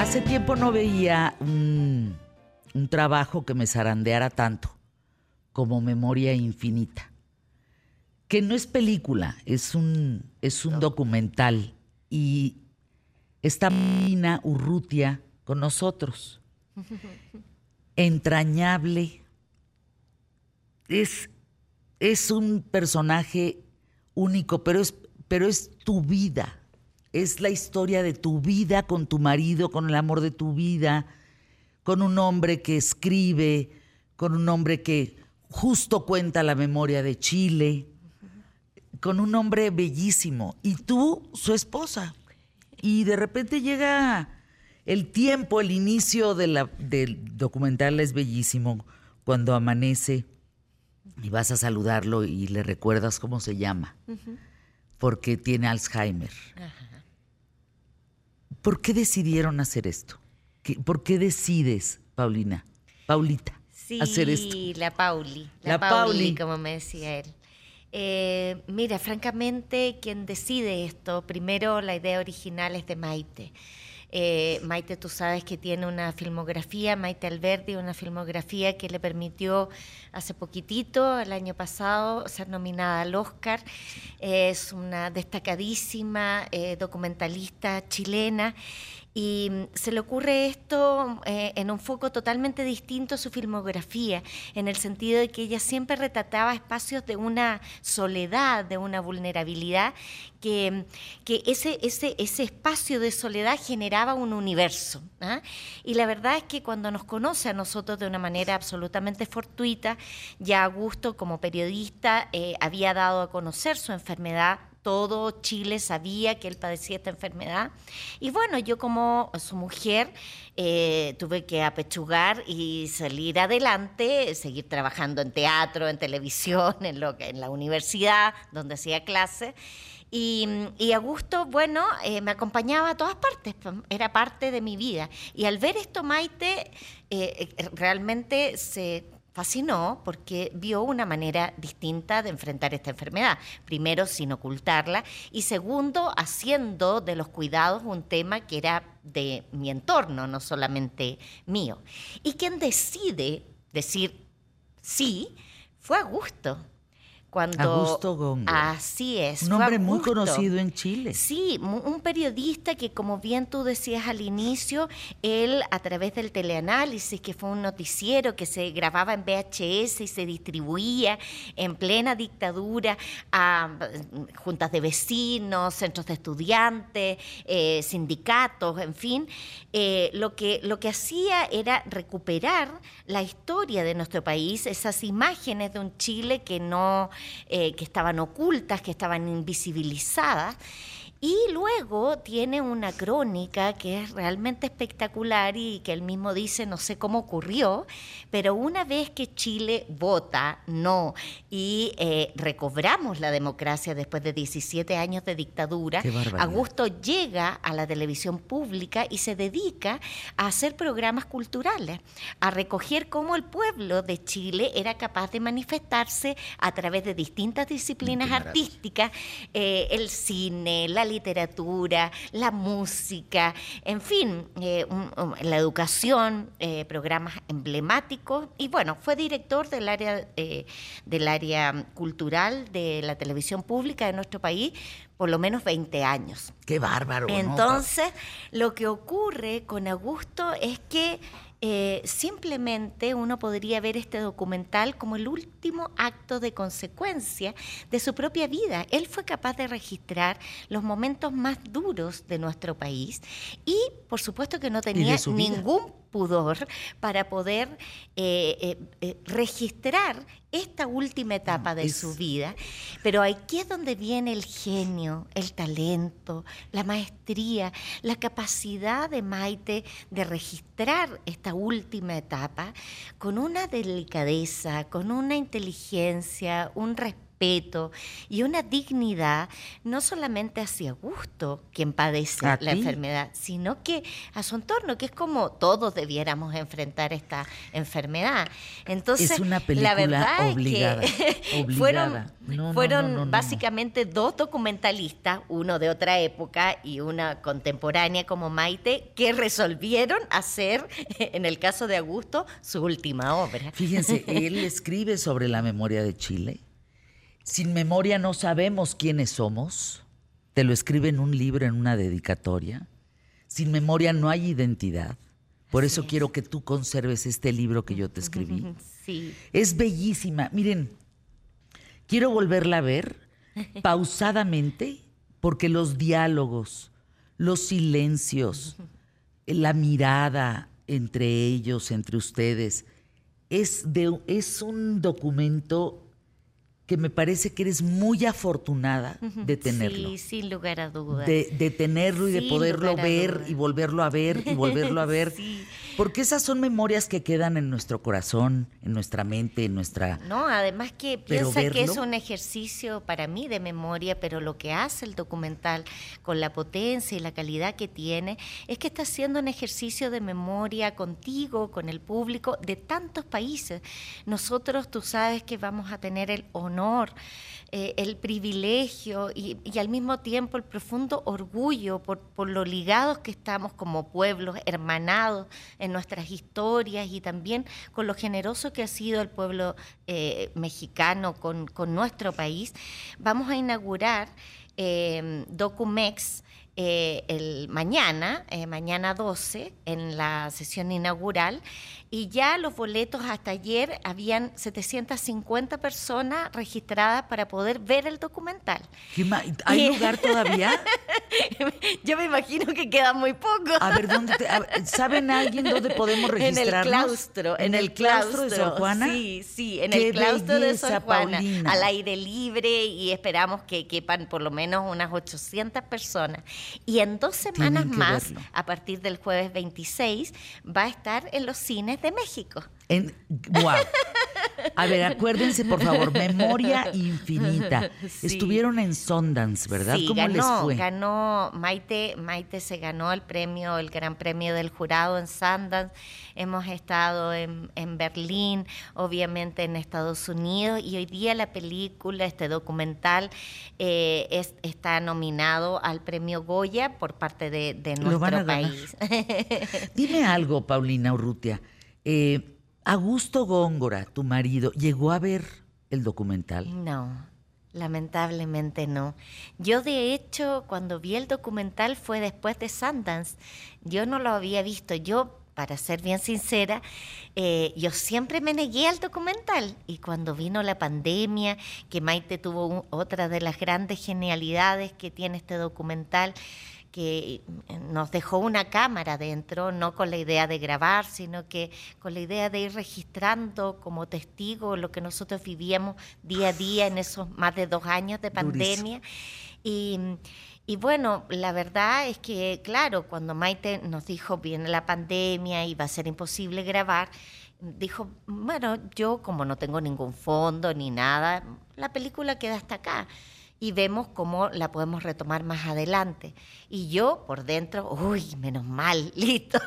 Hace tiempo no veía un, un trabajo que me zarandeara tanto como Memoria Infinita, que no es película, es un, es un documental y está Mina Urrutia con nosotros. Entrañable. Es, es un personaje único, pero es, pero es tu vida. Es la historia de tu vida con tu marido, con el amor de tu vida, con un hombre que escribe, con un hombre que justo cuenta la memoria de Chile, con un hombre bellísimo. Y tú, su esposa. Y de repente llega el tiempo, el inicio de la, del documental es bellísimo, cuando amanece y vas a saludarlo y le recuerdas cómo se llama, porque tiene Alzheimer. ¿Por qué decidieron hacer esto? ¿Por qué decides, Paulina, Paulita, hacer esto? Sí, la Pauli, la, La Pauli, Pauli. como me decía él. Eh, mira, francamente, quien decide esto, primero la idea original es de Maite. Eh, Maite, tú sabes que tiene una filmografía, Maite Alberdi, una filmografía que le permitió hace poquitito, el año pasado, ser nominada al Oscar. Es una destacadísima eh, documentalista chilena y mm, se le ocurre esto eh, en un foco totalmente distinto a su filmografía, en el sentido de que ella siempre retrataba espacios de una soledad, de una vulnerabilidad, que, mm, ese, ese, ese espacio de soledad generaba un universo. ¿ah? Y la verdad es que cuando nos conoce a nosotros de una manera absolutamente fortuita, ya Augusto como periodista eh, había dado a conocer su enfermedad todo Chile sabía que él padecía esta enfermedad. Y bueno, yo como su mujer eh, tuve que apechugar y salir adelante, seguir trabajando en teatro, en televisión, en, lo en la universidad, donde hacía clases. Y, y Augusto, bueno, eh, me acompañaba a todas partes, pues, era parte de mi vida. Y al ver esto, Maite eh, realmente se fascinó porque vio una manera distinta de enfrentar esta enfermedad. Primero, sin ocultarla y segundo, haciendo de los cuidados un tema que era de mi entorno, no solamente mío. Y quien decide decir sí fue Augusto. Cuando, Augusto. Así es. Un hombre muy conocido en Chile. Sí, un periodista que, como bien tú decías al inicio, él a través del teleanálisis, que fue un noticiero que se grababa en VHS y se distribuía en plena dictadura a mm, juntas de vecinos, centros de estudiantes, eh, sindicatos, en fin, eh, lo, que, lo que hacía era recuperar la historia de nuestro país, esas imágenes de un Chile que no, eh, que estaban ocultas, que estaban invisibilizadas. Y luego tiene una crónica que es realmente espectacular y que él mismo dice, no sé cómo ocurrió, pero una vez que Chile vota no y eh, recobramos la democracia después de 17 años de dictadura. Augusto llega a la televisión pública y se dedica a hacer programas culturales, a recoger cómo el pueblo de Chile era capaz de manifestarse a través de distintas disciplinas artísticas, eh, el cine, la literatura, la música, en fin, eh, un- un- la educación, eh, programas emblemáticos y bueno, fue director del área eh, del área cultural de la televisión pública de nuestro país por lo menos 20 años. Qué bárbaro. ¿no? Entonces, lo que ocurre con Augusto es que eh, simplemente uno podría ver este documental como el último acto de consecuencia de su propia vida. Él fue capaz de registrar los momentos más duros de nuestro país y, por supuesto, que no tenía ningún pudor para poder eh, eh, eh, registrar esta última etapa de es- su vida. Pero aquí es donde viene el genio, el talento, la maestría, la capacidad de Maite de registrar esta última etapa con una delicadeza, con una inteligencia, un respeto respeto y una dignidad, no solamente hacia Augusto, quien padece A la ti. enfermedad, sino que a su entorno, que es como todos debiéramos enfrentar esta enfermedad. Entonces, Es una la película verdad obligada, es que obligada. fueron, No, no, fueron no, no, no, no. básicamente dos documentalistas, uno de otra época y una contemporánea como Maite, que resolvieron hacer, en el caso de Augusto, su última obra. Fíjense, él escribe sobre la memoria de Chile. Sin memoria no sabemos quiénes somos. Te lo escribe en un libro, en una dedicatoria. Sin memoria no hay identidad. Por eso quiero que tú conserves este libro que yo te escribí. Sí. Es bellísima. Miren, quiero volverla a ver pausadamente porque los diálogos, los silencios, la mirada entre ellos, entre ustedes, es, de, es un documento que me parece que eres muy afortunada de tenerlo. Sí, sin lugar a dudas. De, de tenerlo y de poderlo ver y volverlo a ver y volverlo a ver. Sí. Porque esas son memorias que quedan en nuestro corazón, en nuestra mente, en nuestra... No, además que piensa que es un ejercicio para mí de memoria, pero lo que hace el documental con la potencia y la calidad que tiene es que está haciendo un ejercicio de memoria contigo, con el público de tantos países. Nosotros, tú sabes que vamos a tener el honor, eh, el privilegio y, al mismo tiempo el profundo orgullo por, lo ligados que estamos como pueblos, hermanados en nuestras historias y también con lo generoso que ha sido el pueblo eh, mexicano con, con nuestro país. Vamos a inaugurar eh, Documex. Eh, el mañana, eh, mañana 12, en la sesión inaugural, y ya los boletos hasta ayer habían 750 personas registradas para poder ver el documental. ¿Qué ma- ¿Hay Y- lugar todavía? Yo me imagino que queda muy poco. A ver, ¿dónde te- a ver, ¿saben alguien dónde podemos En el registrarnos? claustro, ¿En, el claustro, de Sor Juana? Sí, sí, en ¡Qué el claustro de Sor Juana, Paulina! al aire libre y esperamos que quepan por lo menos unas 800 personas. Y en dos semanas más, verlo. a partir del jueves 26, va a estar en los cines de México. En, guau. A ver, acuérdense, por favor, Memoria Infinita. Sí. Estuvieron en Sundance, ¿verdad? Sí, ¿Cómo ganó, les fue? ganó Maite, Maite se ganó el premio, el gran premio del jurado en Sundance. Hemos estado en, en Berlín, obviamente en Estados Unidos, y hoy día la película, este documental, eh, es- está nominado al premio Goya por parte de, nuestro país. Dime algo, Paulina Urrutia. Eh, Augusto Góngora, tu marido, ¿llegó a ver el documental? No, lamentablemente no. Yo de hecho cuando vi el documental fue después de Sundance. Yo no lo había visto. Yo, para ser bien sincera, eh, yo siempre me negué al documental. Y cuando vino la pandemia, que Maite tuvo otra de las grandes genialidades que tiene este documental, que nos dejó una cámara dentro, no con la idea de grabar, sino que con la idea de ir registrando como testigo lo que nosotros vivíamos día a día en esos más de dos años de pandemia. Y, y bueno, la verdad es que, claro, cuando Maite nos dijo viene la pandemia y va a ser imposible grabar, dijo, bueno, yo como no tengo ningún fondo ni nada, la película queda hasta acá y vemos cómo la podemos retomar más adelante. Y yo por dentro, uy, menos mal, listo.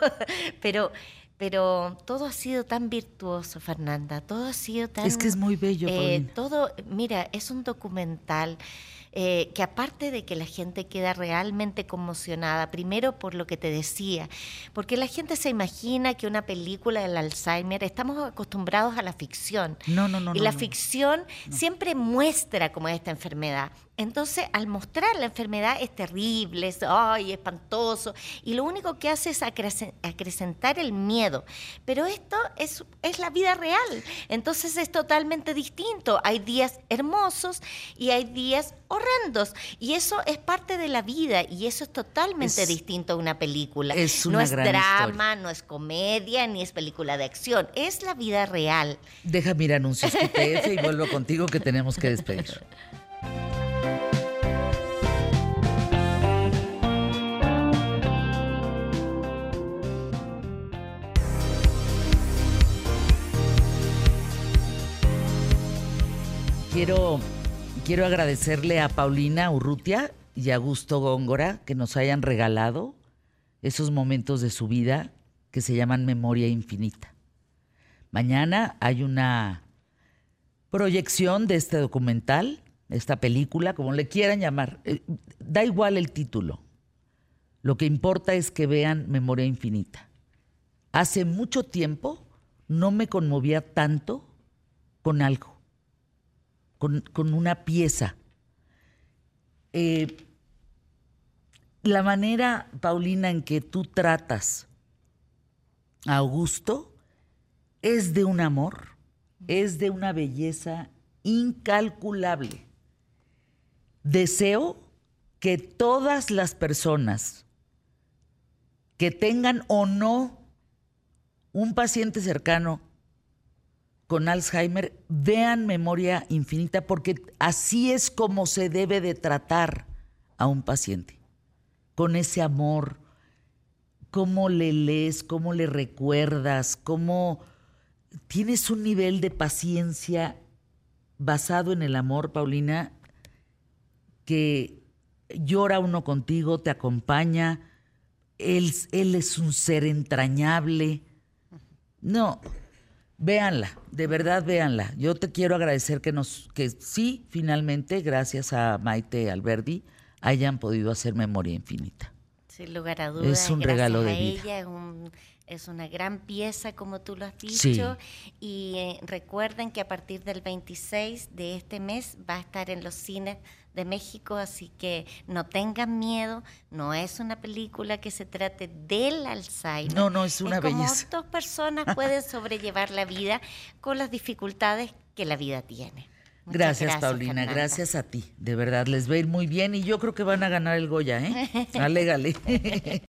pero, pero todo ha sido tan virtuoso, Fernanda, todo ha sido tan... Es que es muy bello, eh, todo, mira, es un documental eh, que aparte de que la gente queda realmente conmocionada, primero por lo que te decía, porque la gente se imagina que una película del Alzheimer, estamos acostumbrados a la ficción. No, no, no. y no, la no. ficción siempre muestra como esta enfermedad. Entonces, al mostrar la enfermedad es terrible, es ay, espantoso, y lo único que hace es acrecen- acrecentar el miedo. Pero esto es, es la vida real, entonces es totalmente distinto. Hay días hermosos y hay días horrendos, y eso es parte de la vida, y eso es totalmente Es- distinto a una película. es no una es gran drama, no es comedia, ni es película de acción, es la vida real. Déjame ir a anuncios QTF y vuelvo contigo que tenemos que despedir. Quiero quiero agradecerle a Paulina Urrutia y a Augusto Góngora que nos hayan regalado esos momentos de su vida que se llaman Memoria Infinita. Mañana hay una proyección de este documental, esta película, como le quieran llamar. Eh, da igual el título. Lo que importa es que vean Memoria Infinita. Hace mucho tiempo no me conmovía tanto con algo, con, una pieza. Eh, la manera, Paulina, en que tú tratas a Augusto es de un amor, es de una belleza incalculable. Deseo que todas las personas que tengan o no un paciente cercano con Alzheimer vean memoria infinita porque así es como se debe de tratar a un paciente, con ese amor, cómo le lees, cómo le recuerdas, cómo tienes un nivel de paciencia basado en el amor, Paulina, que llora uno contigo, te acompaña, él, él es un ser entrañable. No, véanla, de verdad véanla. Yo te quiero agradecer que nos, que sí, finalmente, gracias a Maite Alberdi, hayan podido hacer Memoria Infinita. Sin lugar a dudas. Es un regalo de vida. Ella, es, una gran pieza, como tú lo has dicho. Y eh, recuerden que a partir del 26 de este mes va a estar en los cines de México, así que no tengan miedo, no es una película que se trate del Alzheimer. No, no, es una es como dos personas pueden sobrellevar la vida con las dificultades que la vida tiene. Gracias, Paulina, gracias a ti. De verdad, les va a ir muy bien y yo creo que van a ganar el Goya, ¿eh? Alégale.